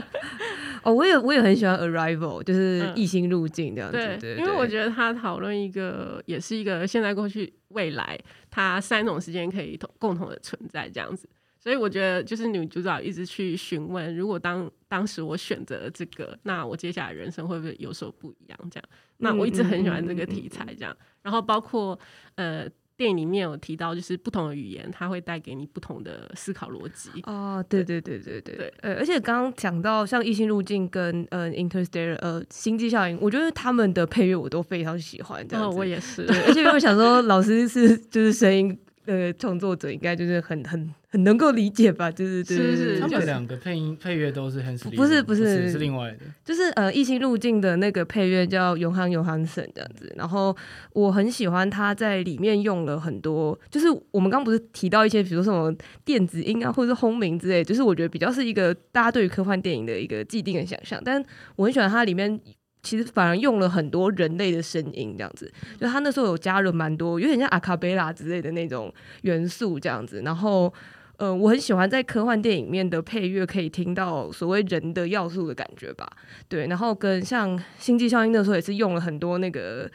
哦，我也我也很喜欢 Arrival，就是异星入境这样子。对，对，因为我觉得他讨论一个，也是一个现在过去未来，它三种时间可以同共同的存在这样子。所以我觉得，就是女主角一直去询问，如果当当时我选择了这个，那我接下来人生会不会有所不一样？这样，那我一直很喜欢这个题材，这样。然后包括呃。电影里面有提到，就是不同的语言，它会带给你不同的思考逻辑。哦，对对对对对对。呃，而且刚刚讲到像《异星路径》跟呃《Interstellar》呃《星际效应》，我觉得他们的配乐我都非常喜欢。这样子，哦，我也是。对，而且我想说，老师是就是声音呃创作者应该就是很很很能够理解吧？就是对是是，他们两个配音配乐都是 Hans 不是不是，不是是另外的，就是呃异星入境的那个配乐叫永恒永恒神这样子。然后我很喜欢他在里面用了很多，就是我们刚不是提到一些，比如说什么电子音啊，或者是轰鸣之类，就是我觉得比较是一个大家对于科幻电影的一个既定的想象。但我很喜欢它里面。其实反而用了很多人类的声音，这样子，就他那时候有加了蛮多，有点像阿卡贝拉之类的那种元素，这样子。然后，呃，我很喜欢在科幻电影里面的配乐，可以听到所谓人的要素的感觉吧。对，然后跟像《星际效应》那时候也是用了很多那个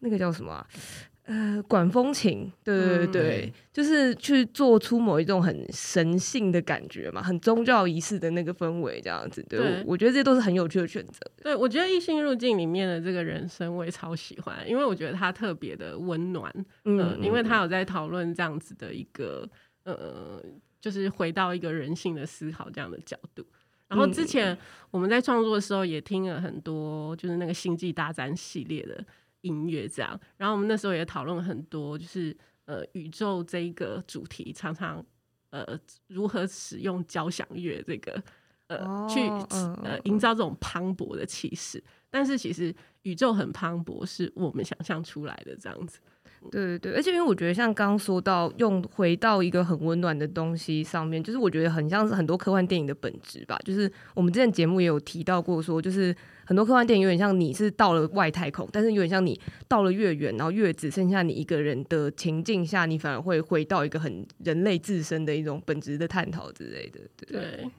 那个叫什么啊？呃，管风琴，对对对对，嗯、就是去做出某一种很神性的感觉嘛，很宗教仪式的那个氛围，这样子。对，对我，我觉得这些都是很有趣的选择。对，我觉得《异性入境》里面的这个人生我也超喜欢，因为我觉得他特别的温暖。嗯、呃，因为他有在讨论这样子的一个呃，就是回到一个人性的思考这样的角度。然后之前我们在创作的时候也听了很多，就是那个《星际大战》系列的。音乐这样，然后我们那时候也讨论很多，就是呃宇宙这一个主题，常常呃如何使用交响乐这个呃、哦、去呃营造这种磅礴的气势，但是其实宇宙很磅礴，是我们想象出来的这样子。对对对，而且因为我觉得像刚刚说到用回到一个很温暖的东西上面，就是我觉得很像是很多科幻电影的本质吧。就是我们之前节目也有提到过，说就是很多科幻电影有点像你是到了外太空，但是有点像你到了越远，然后越只剩下你一个人的情境下，你反而会回到一个很人类自身的一种本质的探讨之类的。对，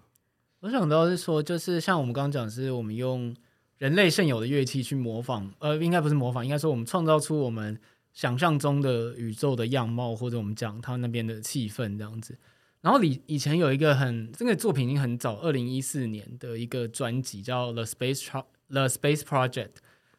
我想到是说，就是像我们刚刚讲，是我们用人类现有的乐器去模仿，呃，应该不是模仿，应该说我们创造出我们。想象中的宇宙的样貌，或者我们讲他那边的气氛这样子。然后以以前有一个很这个作品已经很早，二零一四年的一个专辑叫《The Space The Space Project》。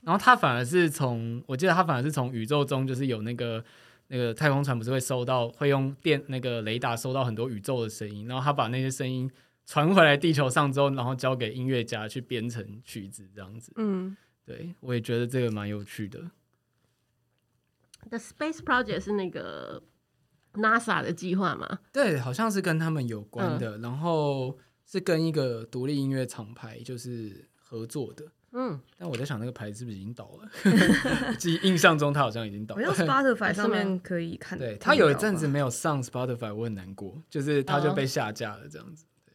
然后他反而是从，我记得他反而是从宇宙中，就是有那个那个太空船不是会收到，会用电那个雷达收到很多宇宙的声音，然后他把那些声音传回来地球上之后，然后交给音乐家去编成曲子这样子。嗯，对，我也觉得这个蛮有趣的。The Space Project 是那个 NASA 的计划吗？对，好像是跟他们有关的，嗯、然后是跟一个独立音乐厂牌就是合作的。嗯，但我在想那个牌子是不是已经倒了？记印象中它好像已经倒了。好像 Spotify 上面可以看。对，它有一阵子没有上 Spotify，我很难过，就是它就被下架了这样子。对，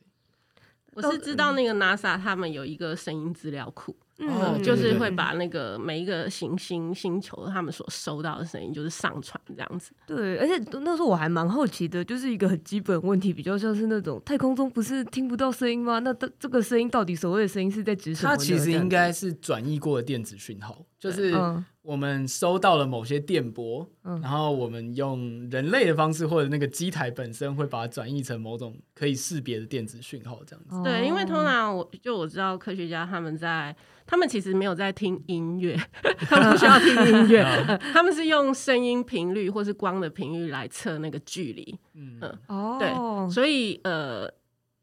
我是知道那个 NASA 他们有一个声音资料库。嗯，就是会把那个每一个行星星球他们所收到的声音，就是上传这样子。对，而且那时候我还蛮好奇的，就是一个很基本问题，比较像是那种太空中不是听不到声音吗？那这这个声音到底所谓的声音是在指什么？它其实应该是转译过的电子讯号，就是我们收到了某些电波，嗯、然后我们用人类的方式或者那个机台本身会把它转译成某种可以识别的电子讯号，这样子。对，因为通常我就我知道科学家他们在。他们其实没有在听音乐，他们不需要听音乐，他们是用声音频率或是光的频率来测那个距离。嗯，哦、呃，对，所以呃，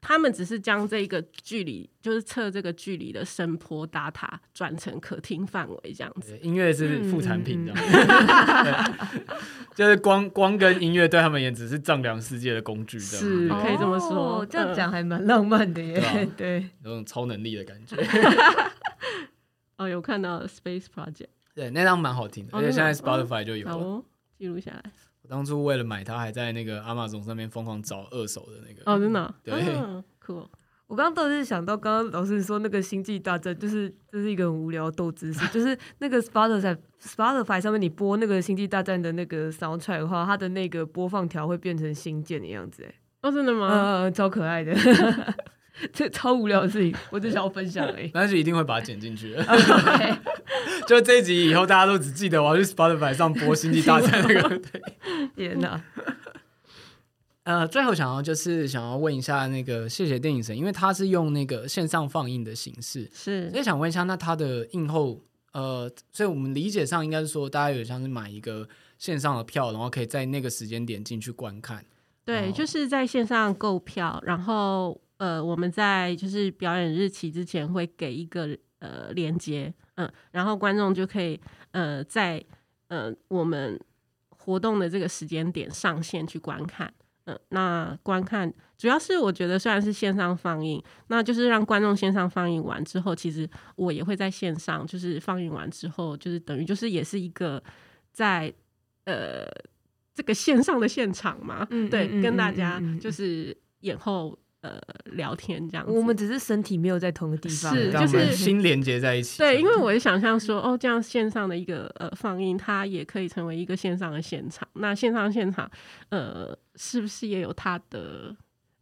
他们只是将这个距离，就是测这个距离的声波 data 转成可听范围这样子。音乐是副产品的，就是光光跟音乐对他们也只是丈量世界的工具，是可以这么说。哦、这样讲还蛮浪漫的耶，对，对，有种超能力的感觉。哦，有看到 Space Project，对，那张蛮好听的，哦、而且现在 Spotify 就有了，哦，记录下来。我当初为了买它，还在那个 Amazon 上面疯狂找二手的那个。哦，真的？对，酷。Cool. 我刚刚倒是想到，刚刚老师说那个星际大战，就是这是一个很无聊的斗知识，就是那个 Spotify Spotify 上面你播那个星际大战的那个 soundtrack 的话，它的那个播放条会变成星舰的样子，哎，哦，真的吗？嗯，超可爱的。这超无聊的事情，我只想要分享而已。但是一定会把它剪进去的。就这一集以后，大家都只记得我要去 Spotify 上播《星际大战》那个。对，天哪！呃，最后想要就是想要问一下那个谢谢电影神，因为他是用那个线上放映的形式，是，所以想问一下，那他的映后，呃，所以我们理解上应该是说，大家有像是买一个线上的票，然后可以在那个时间点进去观看。对，就是在线上购票，然后。呃，我们在就是表演日期之前会给一个呃连接，嗯，然后观众就可以呃在呃我们活动的这个时间点上线去观看。嗯、呃，那观看主要是我觉得虽然是线上放映，那就是让观众线上放映完之后，其实我也会在线上，就是放映完之后，就是等于就是也是一个在呃这个线上的现场嘛，嗯、对，嗯、跟大家就是演后。呃，聊天这样子，我们只是身体没有在同个地方，是就是心连接在一起。对，因为我也想象说，哦，这样线上的一个呃放映，它也可以成为一个线上的现场。那线上现场，呃，是不是也有它的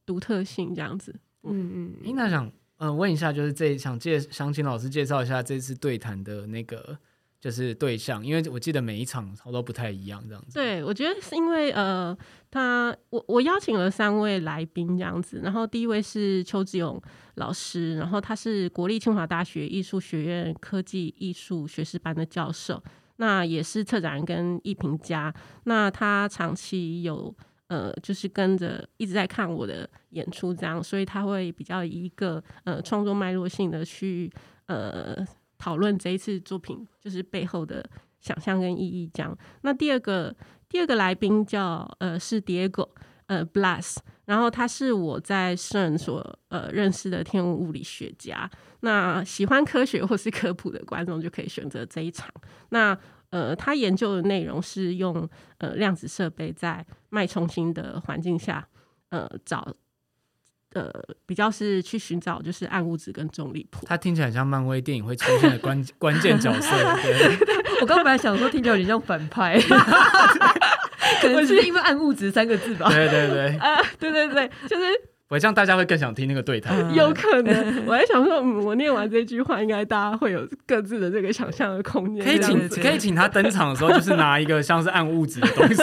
独特性？这样子，嗯嗯。嗯，那想嗯、呃、问一下，就是这想介想请老师介绍一下这次对谈的那个。就是对象，因为我记得每一场都不太一样，这样子。对，我觉得是因为呃，他我我邀请了三位来宾这样子，然后第一位是邱志勇老师，然后他是国立清华大学艺术学院科技艺术学士班的教授，那也是策展人跟艺评家，那他长期有呃，就是跟着一直在看我的演出这样，所以他会比较一个呃创作脉络性的去呃。讨论这一次作品就是背后的想象跟意义，这样。那第二个第二个来宾叫呃是 Diego 呃 Blas，然后他是我在 CERN 所呃认识的天文物理学家。那喜欢科学或是科普的观众就可以选择这一场。那呃他研究的内容是用呃量子设备在脉冲星的环境下呃找。呃，比较是去寻找就是暗物质跟重力谱。它听起来像漫威电影会出现的关 关键角色。对 我刚本来想说听起来有点像反派，可能是因为暗物质三个字吧。对对对，啊，对对对，就是。我这样大家会更想听那个对谈，嗯、有可能。我还想说，嗯，我念完这句话，应该大家会有各自的这个想象的空间。可以请可以请他登场的时候，就是拿一个像是暗物质的东西，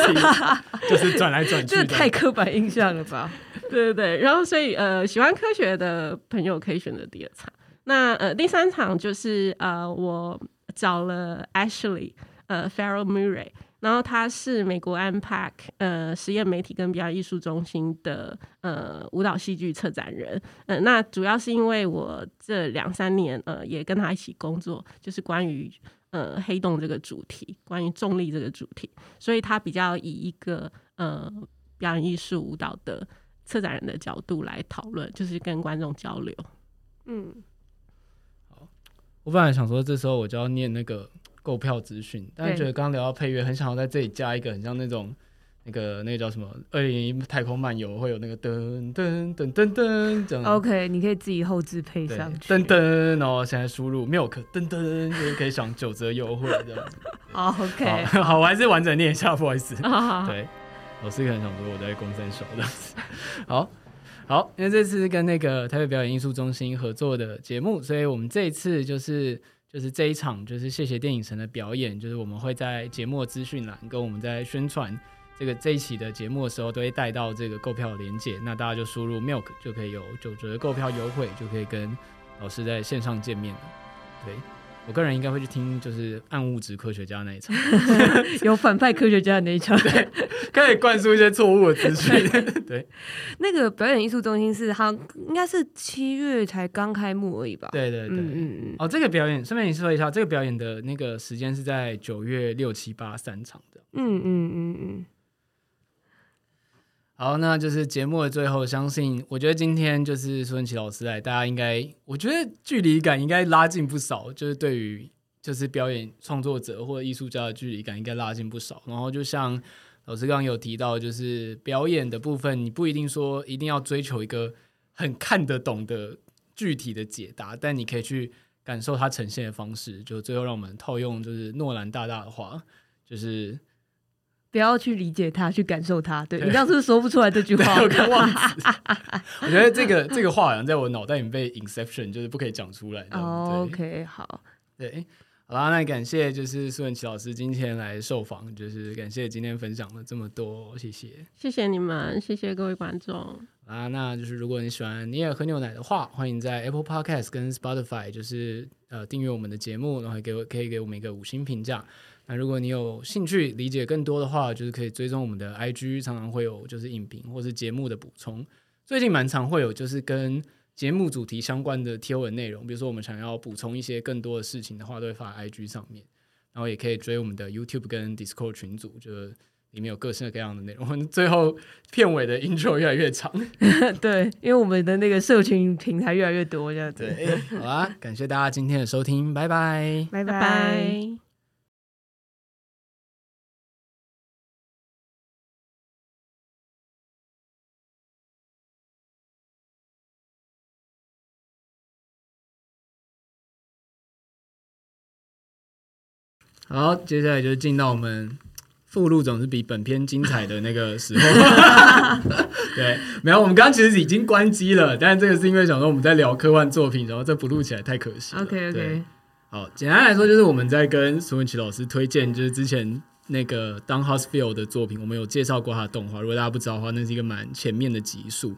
就是转来转去。这太刻板印象了吧？对对对。然后，所以呃，喜欢科学的朋友可以选择第二场。那呃，第三场就是呃，我找了 Ashley 呃 Farrell Murray。然后他是美国 Mpack 呃实验媒体跟表演艺术中心的呃舞蹈戏剧策展人，嗯、呃，那主要是因为我这两三年呃也跟他一起工作，就是关于呃黑洞这个主题，关于重力这个主题，所以他比较以一个呃表演艺术舞蹈的策展人的角度来讨论，就是跟观众交流。嗯，好，我本来想说这时候我就要念那个。购票资讯，但是觉得刚刚聊到配乐，很想要在这里加一个很像那种那个那个叫什么《二零零一太空漫游》会有那个噔噔噔噔噔这样。OK，你可以自己后置配上去。噔噔，然后现在输入 milk 噔噔，就是可以享九折优惠这样 子。好，OK，好，我还是完整念一下，不好意思。对，老师可能想说我在公三小这样子。好好，因为这次是跟那个台北表演艺术中心合作的节目，所以我们这一次就是。就是这一场，就是谢谢电影城的表演，就是我们会在节目资讯栏跟我们在宣传这个这一期的节目的时候，都会带到这个购票连结，那大家就输入 milk 就可以有九折购票优惠，就可以跟老师在线上见面了，对。我个人应该会去听，就是暗物质科学家那一场，有反派科学家的那一场，对，可以灌输一些错误的资讯。对，那个表演艺术中心是它应该是七月才刚开幕而已吧？对对对，嗯嗯嗯。哦，这个表演顺便你说一下，这个表演的那个时间是在九月六七八三场的。嗯嗯嗯嗯。好，那就是节目的最后，相信我觉得今天就是苏文琪老师来，大家应该我觉得距离感应该拉近不少，就是对于就是表演创作者或者艺术家的距离感应该拉近不少。然后就像老师刚刚有提到，就是表演的部分，你不一定说一定要追求一个很看得懂的具体的解答，但你可以去感受它呈现的方式。就最后让我们套用就是诺兰大大的话，就是。不要去理解他，去感受他。对，对你刚刚是不是说不出来这句话？我刚忘词。我觉得这个这个话好像在我脑袋里面被 inception，就是不可以讲出来。Oh, OK，好。对，好啦，那感谢就是苏文琪老师今天来受访，就是感谢今天分享了这么多，谢谢。谢谢你们，谢谢各位观众。啊，那就是如果你喜欢你也喝牛奶的话，欢迎在 Apple Podcast 跟 Spotify 就是呃订阅我们的节目，然后给我可以给我们一个五星评价。那如果你有兴趣理解更多的话，就是可以追踪我们的 IG，常常会有就是影评或是节目的补充。最近蛮常会有就是跟节目主题相关的贴文内容，比如说我们想要补充一些更多的事情的话，都会发 IG 上面。然后也可以追我们的 YouTube 跟 Discord 群组，就里面有各式各样的内容。我 们最后片尾的 intro 越来越长，对，因为我们的那个社群平台越来越多，这样子。对，好啦，感谢大家今天的收听，拜拜，拜拜。好，接下来就进到我们附录总是比本片精彩的那个时候。对，没有，我们刚刚其实已经关机了，但是这个是因为想说我们在聊科幻作品，然后这不录起来太可惜。OK OK。好，简单来说就是我们在跟苏文琪老师推荐，就是之前那个 Don Hausfield 的作品，我们有介绍过他的动画。如果大家不知道的话，那是一个蛮前面的集数。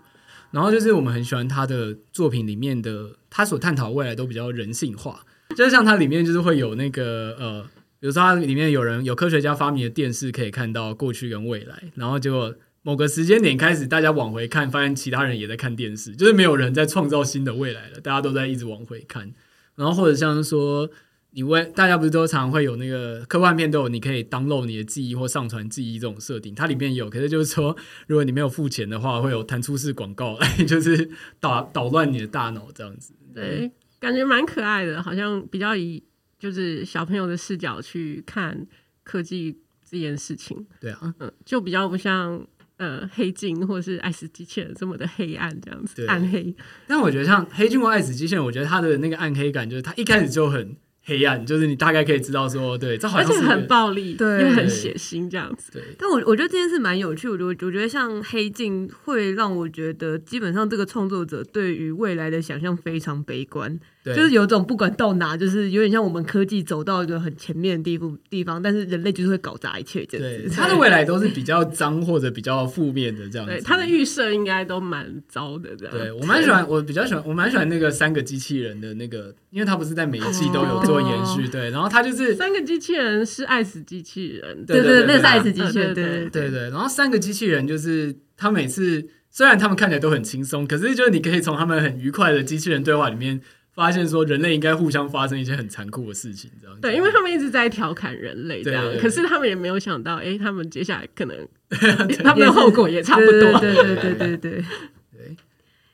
然后就是我们很喜欢他的作品里面的，他所探讨未来都比较人性化，就是像它里面就是会有那个呃。比如说，它里面有人有科学家发明的电视，可以看到过去跟未来。然后结果某个时间点开始，大家往回看，发现其他人也在看电视，就是没有人在创造新的未来了，大家都在一直往回看。然后或者像是说，你问大家不是都常会有那个科幻片都有，你可以 download 你的记忆或上传记忆这种设定，它里面有。可是就是说，如果你没有付钱的话，会有弹出式广告，就是捣捣乱你的大脑这样子。对，感觉蛮可爱的，好像比较以。就是小朋友的视角去看科技这件事情，对啊，嗯，就比较不像呃黑镜或者是爱死机器人这么的黑暗这样子，暗黑。但我觉得像黑镜或爱死机器人，我觉得它的那个暗黑感，就是它一开始就很。黑暗就是你大概可以知道说，对，这好像是很暴力，对，又很血腥这样子。对，但我我觉得这件事蛮有趣。我觉得我觉得像黑镜会让我觉得，基本上这个创作者对于未来的想象非常悲观，对就是有种不管到哪，就是有点像我们科技走到一个很前面的地步地方，但是人类就是会搞砸一切这样子。对，他的未来都是比较脏或者比较负面的这样子。对，他的预设应该都蛮糟的这样。对，我蛮喜欢，我比较喜欢，我蛮喜欢那个三个机器人的那个，因为他不是在每一季都有做延续，对。然后他就是三个机器人是爱死机器人，对对对，那是爱死机器人，对对对对。然后三个机器人就是他每次虽然他们看起来都很轻松，可是就是你可以从他们很愉快的机器人对话里面发现说人类应该互相发生一些很残酷的事情，这样。对，因为他们一直在调侃人类这样，可是他们也没有想到，哎，他们接下来可能 他们的后果也差不多，对对对对对对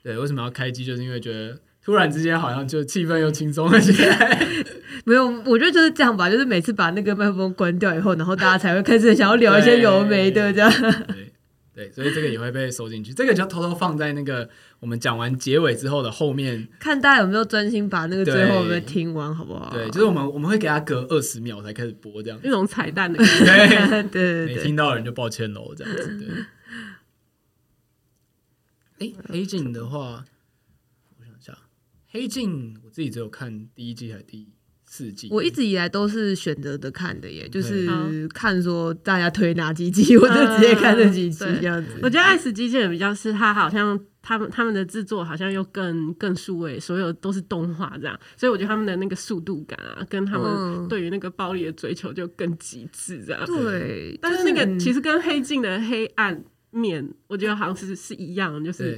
对。为什么要开机？就是因为觉得。突然之间，好像就气氛又轻松了起来。没有，我觉得就是这样吧。就是每次把那个麦克风关掉以后，然后大家才会开始想要聊一些有的没的这样。对对，所以这个也会被收进去。这个就偷偷放在那个我们讲完结尾之后的后面，看大家有没有专心把那个最后有没有听完，好不好？对，就是我们我们会给他隔二十秒才开始播，这样那种彩蛋的感觉。对 对对对，没听到的人就抱歉喽，这样子。对。哎，黑镜的话。我想一下黑镜我自己只有看第一季还是第四季？我一直以来都是选择的看的耶，就是看说大家推哪几集，我就直接看这几集这样子。我觉得《爱死机器人》比较是他好像他们他们的制作好像又更更数位，所有都是动画这样，所以我觉得他们的那个速度感啊，跟他们对于那个暴力的追求就更极致这样。对，但是那个其实跟黑镜的黑暗面，我觉得好像是是一样，就是。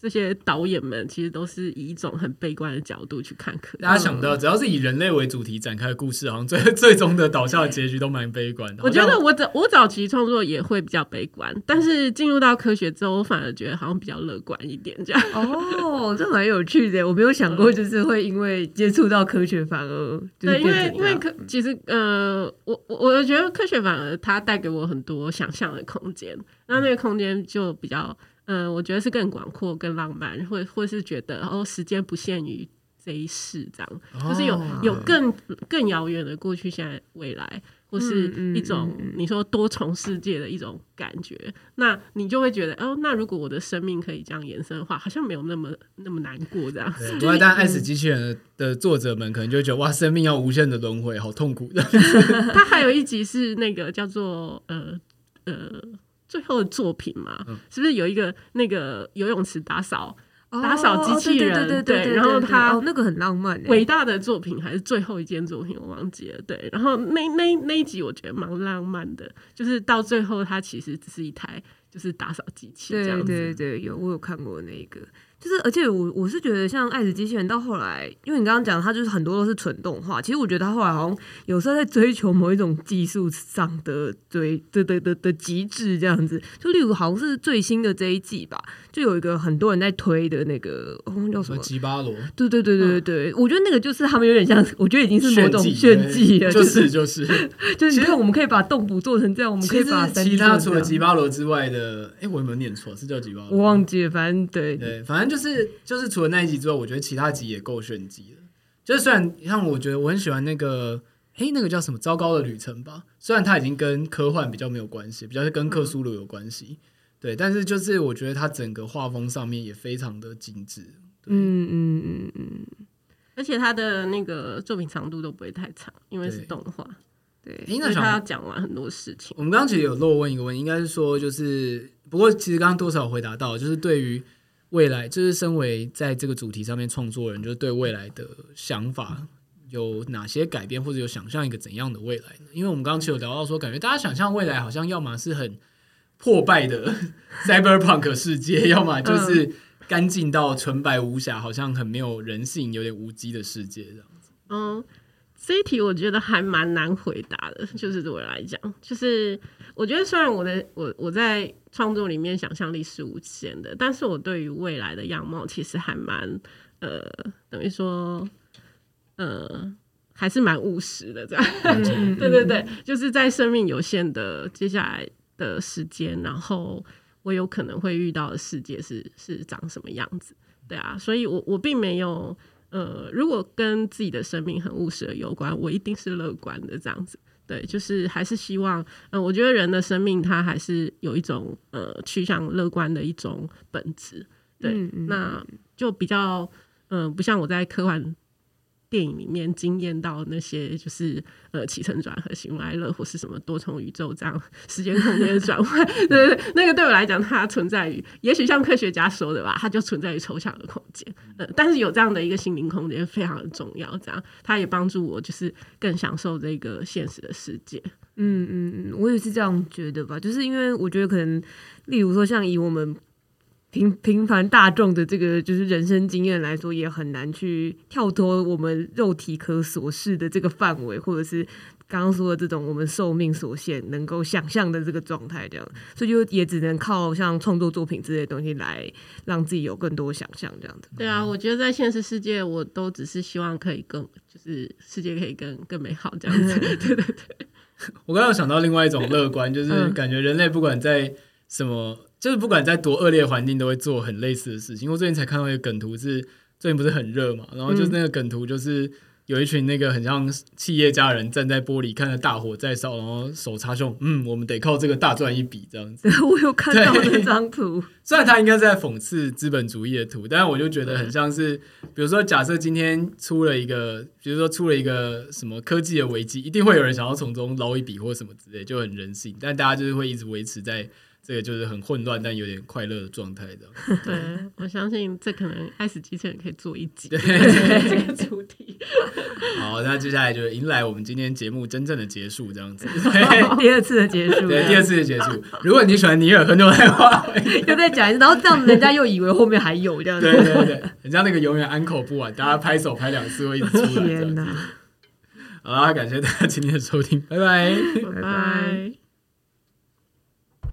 这些导演们其实都是以一种很悲观的角度去看科技。大家想到，只要是以人类为主题展开的故事，好像最 最终的导向的结局都蛮悲观的。我觉得我早我早期创作也会比较悲观，但是进入到科学之后，我反而觉得好像比较乐观一点。这样哦，这蛮有趣的。我没有想过，就是会因为接触到科学，反而对，因为因为科其实呃，我我我觉得科学反而它带给我很多想象的空间，那那个空间就比较。嗯，我觉得是更广阔、更浪漫，或或是觉得哦，时间不限于这一世，这样，哦、就是有有更更遥远的过去、现在、未来，或是一种你说多重世界的一种感觉，嗯嗯嗯、那你就会觉得哦，那如果我的生命可以这样延伸的话，好像没有那么那么难过这样。对，就是、但《爱死机器人》的作者们可能就会觉得哇，生命要无限的轮回，好痛苦的。他还有一集是那个叫做呃呃。呃最后的作品嘛，嗯、是不是有一个那个游泳池打扫、哦、打扫机器人？对，对，对，对，对，对，然后他、哦、那个很浪漫，伟大的作品还是最后一件作品，我忘记了。对，然后那那那一集我觉得蛮浪漫的，就是到最后它其实只是一台就是打扫机器这样子。对对对，有我有看过那个。就是，而且我我是觉得，像爱子机器人到后来，因为你刚刚讲，它就是很多都是纯动画。其实我觉得它后来好像有时候在追求某一种技术上的追的的的的极致这样子。就例如好像是最新的这一季吧，就有一个很多人在推的那个，哦、叫什么？吉巴罗。对对对对对对，嗯、我觉得那个就是他们有点像，我觉得已经是某种炫技了，就是就是就是。你看，我们可以把动捕做成这样，我们可以把其他除了吉巴罗之外的，哎，我有没有念错？是叫吉巴罗？我忘记了，反正对对，反正。就是就是除了那一集之外，我觉得其他集也够炫技了。就是虽然像我觉得我很喜欢那个，嘿，那个叫什么？糟糕的旅程吧。虽然它已经跟科幻比较没有关系，比较是跟克苏鲁有关系，对。但是就是我觉得它整个画风上面也非常的精致。嗯嗯嗯嗯。而且它的那个作品长度都不会太长，因为是动画。对，对因为他要讲完很多事情。我们刚刚其实有漏问一个问题，应该是说就是，不过其实刚刚多少回答到，就是对于。未来就是身为在这个主题上面创作人，就是对未来的想法有哪些改变，或者有想象一个怎样的未来呢？因为我们刚刚其实有聊到说，感觉大家想象未来好像要么是很破败的 cyberpunk 世界，要么就是干净到纯白无瑕，好像很没有人性、有点无机的世界这样子。嗯。这一题我觉得还蛮难回答的，就是对我来讲，就是我觉得虽然我的我我在创作里面想象力是无限的，但是我对于未来的样貌其实还蛮呃，等于说呃，还是蛮务实的这样。对对对，就是在生命有限的接下来的时间，然后我有可能会遇到的世界是是长什么样子，对啊，所以我我并没有。呃，如果跟自己的生命很务实的有关，我一定是乐观的这样子。对，就是还是希望，嗯，我觉得人的生命它还是有一种呃趋向乐观的一种本质。对，嗯嗯，那就比较，嗯、呃，不像我在科幻。电影里面惊艳到那些就是呃起承转合、喜怒哀乐或是什么多重宇宙这样时间空间的转换，对对对，那个对我来讲，它存在于也许像科学家说的吧，它就存在于抽象的空间，呃，但是有这样的一个心灵空间非常的重要，这样它也帮助我就是更享受这个现实的世界。嗯嗯嗯，我也是这样觉得吧，就是因为我觉得可能，例如说像以我们。平平凡大众的这个就是人生经验来说，也很难去跳脱我们肉体可所视的这个范围，或者是刚刚说的这种我们寿命所限能够想象的这个状态，这样，所以就也只能靠像创作作品之类的东西来让自己有更多想象，这样子。对啊，我觉得在现实世界，我都只是希望可以更，就是世界可以更更美好这样子。对对对。我刚刚想到另外一种乐观，就是感觉人类不管在什么。就是不管在多恶劣的环境，都会做很类似的事情。我最近才看到一个梗图是，是最近不是很热嘛？然后就是那个梗图，就是有一群那个很像企业家人站在玻璃看着大火在烧，然后手插胸，嗯，我们得靠这个大赚一笔这样子。我有看到那张图，虽然他应该是在讽刺资本主义的图，但是我就觉得很像是，比如说假设今天出了一个，比如说出了一个什么科技的危机，一定会有人想要从中捞一笔或什么之类，就很人性。但大家就是会一直维持在。这个就是很混乱但有点快乐的状态的。对，我相信这可能爱死机器人可以做一集对 这个 主题。好，那接下来就迎来我们今天节目真正的结束，这样子。第二次的结束。对，第二次的结束。如果你喜欢尼尔·亨诺的话，又再讲一次，然后这样子人家又以为后面还有这样子。对对对，人家那个永远安口不完，大家拍手拍两次会一直出来。天哪！好啦，感谢大家今天的收听，拜拜，拜拜。